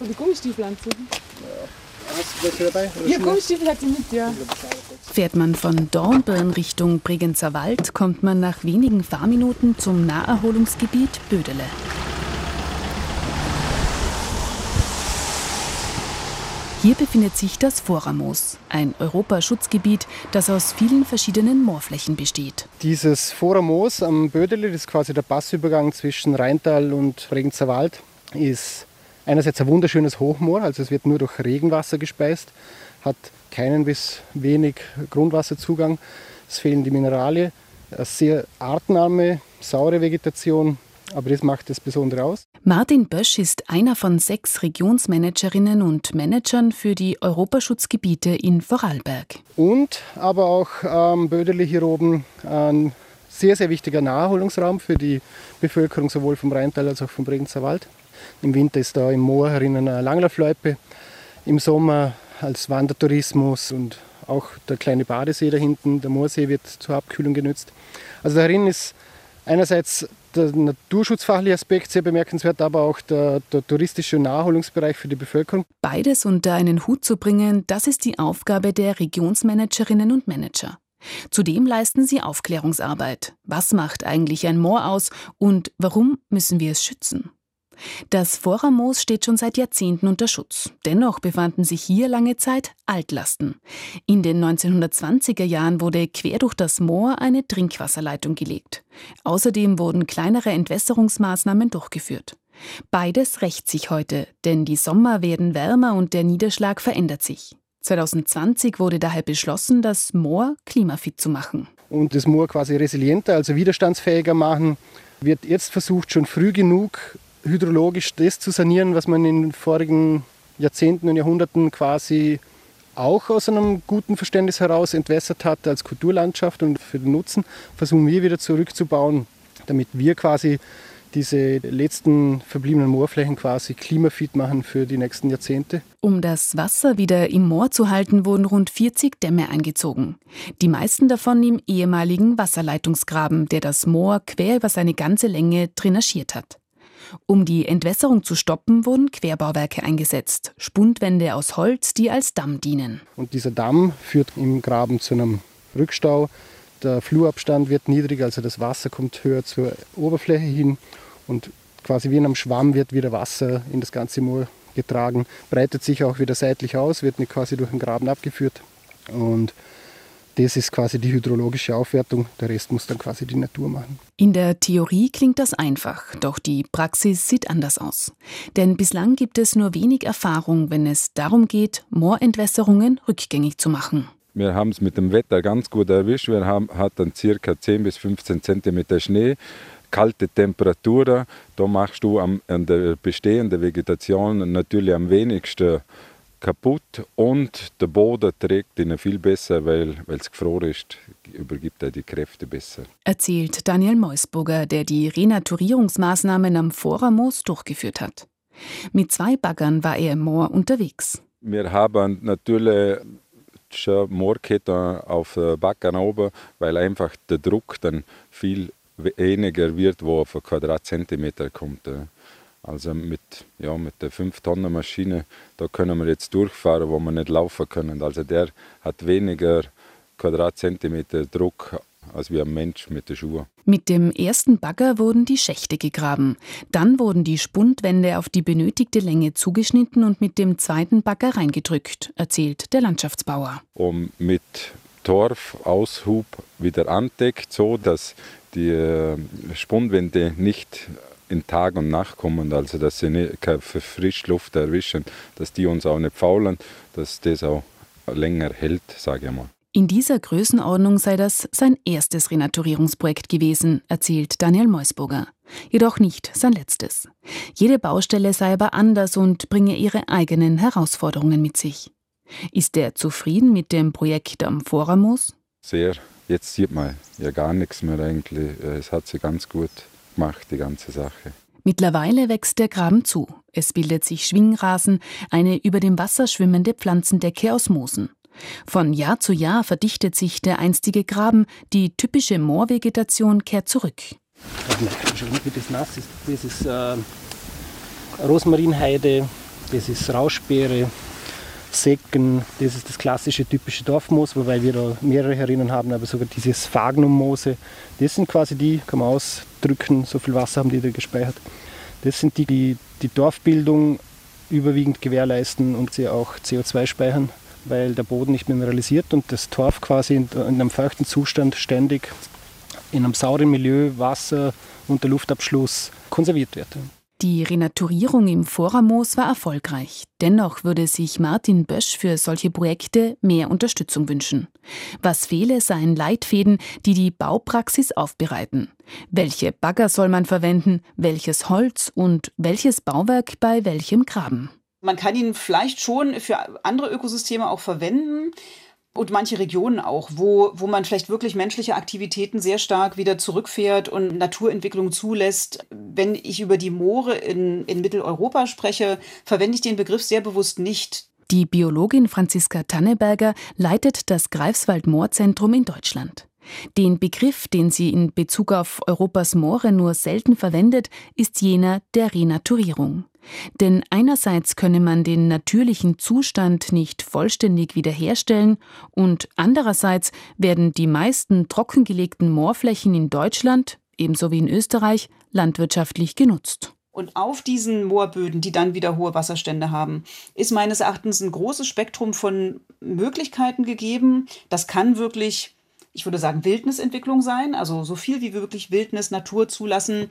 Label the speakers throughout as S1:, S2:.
S1: Soll die Gummistiefel anziehen?
S2: Hast du welche dabei? Oder
S1: Ja,
S2: Schuhe?
S1: Gummistiefel hat sie mit, ja.
S3: Fährt man von Dornbirn Richtung Bregenzer Wald, kommt man nach wenigen Fahrminuten zum Naherholungsgebiet Bödele. Hier befindet sich das Vorramoos, ein Europaschutzgebiet, das aus vielen verschiedenen Moorflächen besteht.
S2: Dieses Vorermoos am Bödeli, das ist quasi der Passübergang zwischen Rheintal und Bregenzer Wald, ist einerseits ein wunderschönes Hochmoor, also es wird nur durch Regenwasser gespeist, hat keinen bis wenig Grundwasserzugang, es fehlen die Mineralien, eine sehr artenarme, saure Vegetation, aber das macht das Besondere aus.
S3: Martin Bösch ist einer von sechs Regionsmanagerinnen und Managern für die Europaschutzgebiete in Vorarlberg.
S2: Und aber auch am Bödeli hier oben ein sehr, sehr wichtiger Naherholungsraum für die Bevölkerung sowohl vom Rheintal als auch vom Bregenzer Wald. Im Winter ist da im Moor herinnen eine Langlaufloipe, im Sommer als Wandertourismus und auch der kleine Badesee da hinten, der Moorsee wird zur Abkühlung genützt. Also darin ist einerseits der naturschutzfachliche Aspekt sehr bemerkenswert, aber auch der, der touristische Naherholungsbereich für die Bevölkerung.
S3: Beides unter einen Hut zu bringen, das ist die Aufgabe der Regionsmanagerinnen und Manager. Zudem leisten sie Aufklärungsarbeit. Was macht eigentlich ein Moor aus und warum müssen wir es schützen? Das Vorramoos steht schon seit Jahrzehnten unter Schutz. Dennoch befanden sich hier lange Zeit Altlasten. In den 1920er Jahren wurde quer durch das Moor eine Trinkwasserleitung gelegt. Außerdem wurden kleinere Entwässerungsmaßnahmen durchgeführt. Beides rächt sich heute, denn die Sommer werden wärmer und der Niederschlag verändert sich. 2020 wurde daher beschlossen, das Moor klimafit zu machen.
S2: und das Moor quasi resilienter, also widerstandsfähiger machen, wird jetzt versucht, schon früh genug hydrologisch das zu sanieren, was man in den vorigen Jahrzehnten und Jahrhunderten quasi auch aus einem guten Verständnis heraus entwässert hat als Kulturlandschaft und für den Nutzen, versuchen wir wieder zurückzubauen, damit wir quasi diese letzten verbliebenen Moorflächen quasi klimafit machen für die nächsten Jahrzehnte.
S3: Um das Wasser wieder im Moor zu halten, wurden rund 40 Dämme eingezogen. Die meisten davon im ehemaligen Wasserleitungsgraben, der das Moor quer über seine ganze Länge drainagiert hat. Um die Entwässerung zu stoppen, wurden Querbauwerke eingesetzt, Spundwände aus Holz, die als Damm dienen.
S2: Und dieser Damm führt im Graben zu einem Rückstau. Der Flurabstand wird niedriger, also das Wasser kommt höher zur Oberfläche hin und quasi wie in einem Schwamm wird wieder Wasser in das ganze Moor getragen, breitet sich auch wieder seitlich aus, wird nicht quasi durch den Graben abgeführt. Und das ist quasi die hydrologische Aufwertung. Der Rest muss dann quasi die Natur machen.
S3: In der Theorie klingt das einfach, doch die Praxis sieht anders aus. Denn bislang gibt es nur wenig Erfahrung, wenn es darum geht, Moorentwässerungen rückgängig zu machen.
S4: Wir haben es mit dem Wetter ganz gut erwischt. Wir haben, hatten circa 10 bis 15 Zentimeter Schnee, kalte Temperaturen. Da machst du am, an der bestehenden Vegetation natürlich am wenigsten kaputt und der Boden trägt ihn viel besser, weil es gefroren ist, übergibt er die Kräfte besser.
S3: Erzählt Daniel Meusburger, der die Renaturierungsmaßnahmen am Vorramoos durchgeführt hat. Mit zwei Baggern war er im Moor unterwegs.
S4: Wir haben natürlich schon Moorkette auf Backen oben, weil einfach der Druck dann viel weniger wird, wo auf einen Quadratzentimeter kommt. Also mit, ja, mit der 5-Tonnen-Maschine, da können wir jetzt durchfahren, wo wir nicht laufen können. Also der hat weniger Quadratzentimeter Druck als wie ein Mensch mit den Schuhen.
S3: Mit dem ersten Bagger wurden die Schächte gegraben. Dann wurden die Spundwände auf die benötigte Länge zugeschnitten und mit dem zweiten Bagger reingedrückt, erzählt der Landschaftsbauer.
S4: Und mit Torfaushub wieder andeckt, so dass die äh, Spundwände nicht in Tag und Nacht kommen, also dass sie nicht, keine Frischluft erwischen, dass die uns auch nicht faulen, dass das auch länger hält, sage ich mal.
S3: In dieser Größenordnung sei das sein erstes Renaturierungsprojekt gewesen, erzählt Daniel Meusburger. Jedoch nicht sein letztes. Jede Baustelle sei aber anders und bringe ihre eigenen Herausforderungen mit sich. Ist er zufrieden mit dem Projekt am Vorramoos?
S4: Sehr. Jetzt sieht man ja gar nichts mehr eigentlich. Es hat sich ganz gut gemacht, die ganze Sache.
S3: Mittlerweile wächst der Graben zu. Es bildet sich Schwingrasen, eine über dem Wasser schwimmende Pflanzendecke aus Moosen. Von Jahr zu Jahr verdichtet sich der einstige Graben, die typische Moorvegetation kehrt zurück.
S2: Schon wie das nass ist. Das ist äh, Rosmarinheide, Das ist Rauschbeere, Säcken, das ist das klassische typische Dorfmoos, wobei wir da mehrere herinnen haben, aber sogar dieses Phagnummoose, das sind quasi die, kann man ausdrücken, so viel Wasser haben die da gespeichert. Das sind die, die die Dorfbildung überwiegend gewährleisten und sie auch CO2 speichern, weil der Boden nicht mineralisiert und das Torf quasi in, einem feuchten Zustand ständig in einem sauren Milieu, Wasser und der Luftabschluss konserviert wird.
S3: Die Renaturierung im Voramos war erfolgreich. Dennoch würde sich Martin Bösch für solche Projekte mehr Unterstützung wünschen. Was fehle, seien Leitfäden, die die Baupraxis aufbereiten. Welche Bagger soll man verwenden, welches Holz und welches Bauwerk bei welchem Graben?
S5: Man kann ihn vielleicht schon für andere Ökosysteme auch verwenden und manche Regionen auch, wo, wo man vielleicht wirklich menschliche Aktivitäten sehr stark wieder zurückfährt und Naturentwicklung zulässt. Wenn ich über die Moore in, in Mitteleuropa spreche, verwende ich den Begriff sehr bewusst nicht.
S3: Die Biologin Franziska Tanneberger leitet das Greifswald-Moorzentrum in Deutschland. Den Begriff, den sie in Bezug auf Europas Moore nur selten verwendet, ist jener der Renaturierung. Denn einerseits könne man den natürlichen Zustand nicht vollständig wiederherstellen und andererseits werden die meisten trockengelegten Moorflächen in Deutschland, ebenso wie in Österreich, landwirtschaftlich genutzt.
S5: Und auf diesen Moorböden, die dann wieder hohe Wasserstände haben, ist meines Erachtens ein großes Spektrum von Möglichkeiten gegeben. Das kann wirklich ich würde sagen, Wildnisentwicklung sein, also so viel wie wirklich Wildnis, Natur zulassen,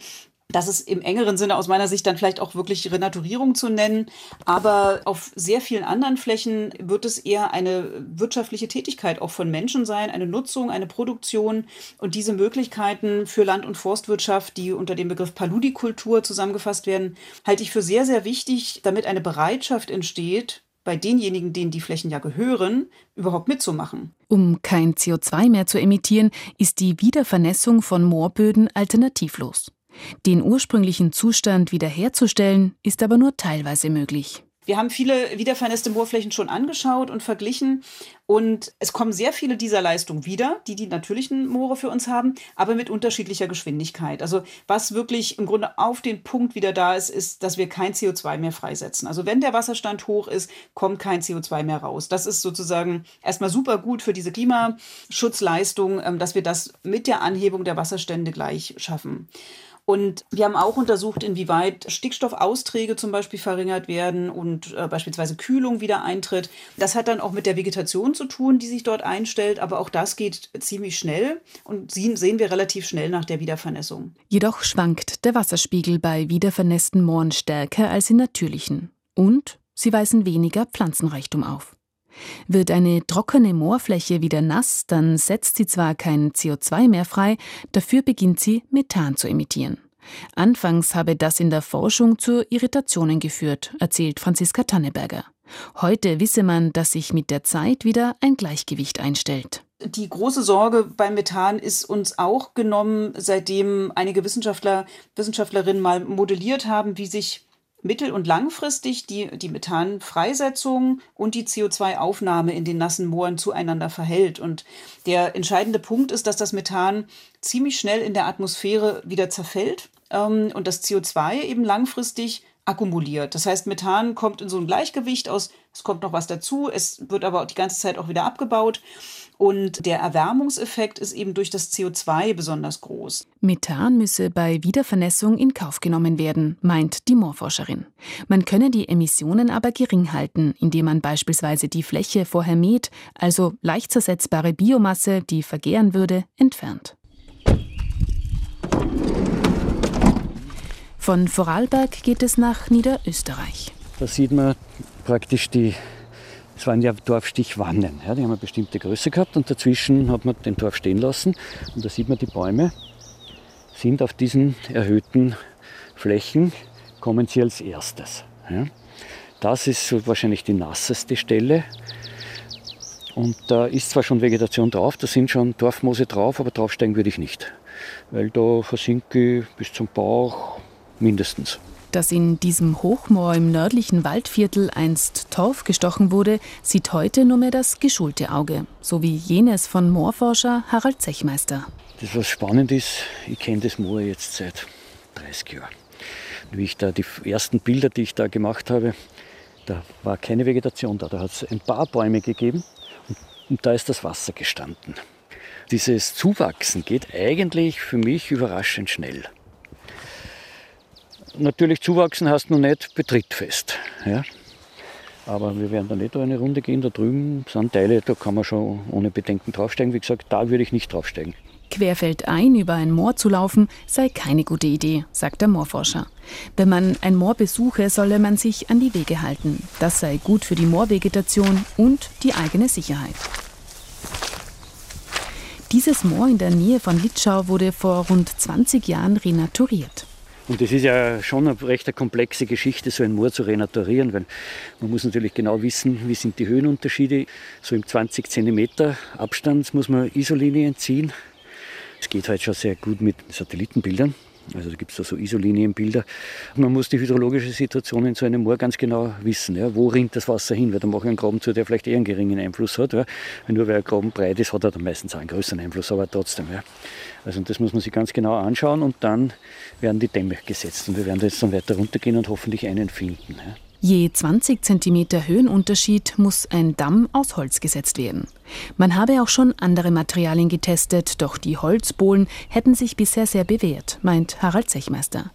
S5: das ist im engeren Sinne aus meiner Sicht dann vielleicht auch wirklich Renaturierung zu nennen. Aber auf sehr vielen anderen Flächen wird es eher eine wirtschaftliche Tätigkeit auch von Menschen sein, eine Nutzung, eine Produktion. Und diese Möglichkeiten für Land- und Forstwirtschaft, die unter dem Begriff Paludikultur zusammengefasst werden, halte ich für sehr, sehr wichtig, damit eine Bereitschaft entsteht, bei denjenigen, denen die Flächen ja gehören, überhaupt mitzumachen.
S3: Um kein CO2 mehr zu emittieren, ist die Wiedervernässung von Moorböden alternativlos. Den ursprünglichen Zustand wiederherzustellen, ist aber nur teilweise möglich.
S5: Wir haben viele wiedervernässte Moorflächen schon angeschaut und verglichen. Und es kommen sehr viele dieser Leistungen wieder, die die natürlichen Moore für uns haben, aber mit unterschiedlicher Geschwindigkeit. Also was wirklich im Grunde auf den Punkt wieder da ist, ist, dass wir kein CO2 mehr freisetzen. Also wenn der Wasserstand hoch ist, kommt kein CO2 mehr raus. Das ist sozusagen erstmal super gut für diese Klimaschutzleistung, ähm, dass wir das mit der Anhebung der Wasserstände gleich schaffen. Und wir haben auch untersucht, inwieweit Stickstoffausträge zum Beispiel verringert werden und äh, beispielsweise Kühlung wieder eintritt. Das hat dann auch mit der Vegetation zu tun, die sich dort einstellt, aber auch das geht ziemlich schnell und sehen wir relativ schnell nach der Wiedervernässung.
S3: Jedoch schwankt der Wasserspiegel bei wiedervernässten Mooren stärker als in natürlichen. Und sie weisen weniger Pflanzenreichtum auf. Wird eine trockene Moorfläche wieder nass, dann setzt sie zwar kein CO2 mehr frei, dafür beginnt sie Methan zu emittieren. Anfangs habe das in der Forschung zu Irritationen geführt, erzählt Franziska Tanneberger. Heute wisse man, dass sich mit der Zeit wieder ein Gleichgewicht einstellt.
S5: Die große Sorge beim Methan ist uns auch genommen, seitdem einige Wissenschaftler, Wissenschaftlerinnen mal modelliert haben, wie sich mittel- und langfristig die, die Methanfreisetzung und die CO2-Aufnahme in den nassen Mooren zueinander verhält. Und der entscheidende Punkt ist, dass das Methan ziemlich schnell in der Atmosphäre wieder zerfällt ähm, und das CO2 eben langfristig akkumuliert. Das heißt, Methan kommt in so ein Gleichgewicht aus, es kommt noch was dazu, es wird aber die ganze Zeit auch wieder abgebaut. Und der Erwärmungseffekt ist eben durch das CO2 besonders groß.
S3: Methan müsse bei Wiedervernässung in Kauf genommen werden, meint die Moorforscherin. Man könne die Emissionen aber gering halten, indem man beispielsweise die Fläche vorher mäht, also leicht zersetzbare Biomasse, die vergehren würde, entfernt. Von Vorarlberg geht es nach Niederösterreich.
S6: Da sieht man praktisch die es waren ja Dorfstichwannen. Ja, die haben eine bestimmte Größe gehabt und dazwischen hat man den Dorf stehen lassen. Und da sieht man, die Bäume sind auf diesen erhöhten Flächen, kommen sie als erstes. Ja. Das ist so wahrscheinlich die nasseste Stelle. Und da ist zwar schon Vegetation drauf, da sind schon Dorfmoose drauf, aber draufsteigen würde ich nicht. Weil da versinke ich bis zum Bauch mindestens.
S3: Dass in diesem Hochmoor im nördlichen Waldviertel einst Torf gestochen wurde, sieht heute nur mehr das geschulte Auge, so wie jenes von Moorforscher Harald Zechmeister.
S6: Das, was spannend ist, ich kenne das Moor jetzt seit 30 Jahren. Wie ich da die ersten Bilder, die ich da gemacht habe, Da war keine Vegetation da. Da hat es ein paar Bäume gegeben und, und da ist das Wasser gestanden. Dieses Zuwachsen geht eigentlich für mich überraschend schnell. Natürlich zuwachsen heißt noch nicht betrittfest. Ja? Aber wir werden da nicht eine Runde gehen. Da drüben sind Teile, da kann man schon ohne Bedenken draufsteigen. Wie gesagt, da würde ich nicht draufsteigen.
S3: Querfeldein über ein Moor zu laufen, sei keine gute Idee, sagt der Moorforscher. Wenn man ein Moor besuche, solle man sich an die Wege halten. Das sei gut für die Moorvegetation und die eigene Sicherheit. Dieses Moor in der Nähe von Litschau wurde vor rund 20 Jahren renaturiert.
S6: Und das ist ja schon eine recht komplexe Geschichte, so ein Moor zu renaturieren, weil man muss natürlich genau wissen, wie sind die Höhenunterschiede. So im 20 cm Abstand muss man Isolinien ziehen. Es geht halt schon sehr gut mit Satellitenbildern. Also da gibt es da so Isolinienbilder. Man muss die hydrologische Situation in so einem Moor ganz genau wissen. Ja. Wo rinnt das Wasser hin? Weil da mache ich einen Graben zu, der vielleicht eher einen geringen Einfluss hat. Ja. Nur weil ein Graben breit ist, hat er dann meistens einen größeren Einfluss, aber trotzdem. Ja. Also das muss man sich ganz genau anschauen und dann werden die Dämme gesetzt. Und wir werden jetzt dann weiter runtergehen und hoffentlich einen finden. Ja.
S3: Je 20 cm Höhenunterschied muss ein Damm aus Holz gesetzt werden. Man habe auch schon andere Materialien getestet, doch die Holzbohlen hätten sich bisher sehr bewährt, meint Harald Zechmeister.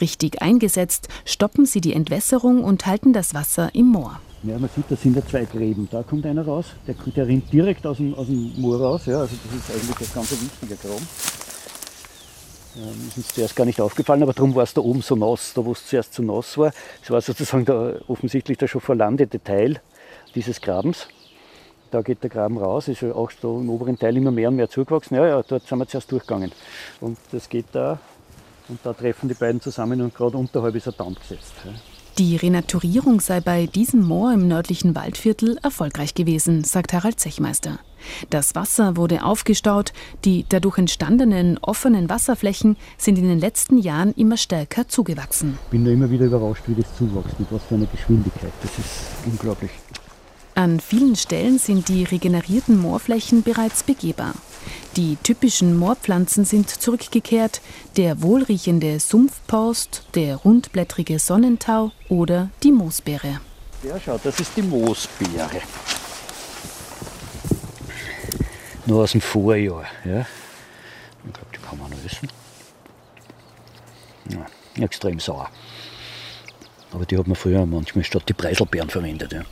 S3: Richtig eingesetzt stoppen sie die Entwässerung und halten das Wasser im Moor.
S6: Ja, man sieht, da sind ja zwei Gräben. Da kommt einer raus, der, der rinnt direkt aus dem, aus dem Moor raus. Ja, also das ist eigentlich ein ganz wichtiger Graben. Ähm, ist uns zuerst gar nicht aufgefallen, aber darum war es da oben so nass, da wo es zuerst so nass war. Es war sozusagen da offensichtlich der schon verlandete Teil dieses Grabens. Da geht der Graben raus, ist ja auch so im oberen Teil immer mehr und mehr zugewachsen. Ja, ja, dort sind wir zuerst durchgegangen. Und das geht da und da treffen die beiden zusammen und gerade unterhalb ist ein Damm gesetzt.
S3: Die Renaturierung sei bei diesem Moor im nördlichen Waldviertel erfolgreich gewesen, sagt Harald Zechmeister. Das Wasser wurde aufgestaut, die dadurch entstandenen offenen Wasserflächen sind in den letzten Jahren immer stärker zugewachsen.
S6: Ich bin da immer wieder überrascht, wie das zuwächst, mit was für einer Geschwindigkeit. Das ist unglaublich.
S3: An vielen Stellen sind die regenerierten Moorflächen bereits begehbar. Die typischen Moorpflanzen sind zurückgekehrt, der wohlriechende Sumpfpost, der rundblättrige Sonnentau oder die Moosbeere.
S6: Ja, schau, das ist die Moosbeere. Nur aus dem Vorjahr. Ja. Ich glaube, die kann man noch essen. Ja, extrem sauer. Aber die hat man früher manchmal statt die Preiselbeeren verwendet. Ja.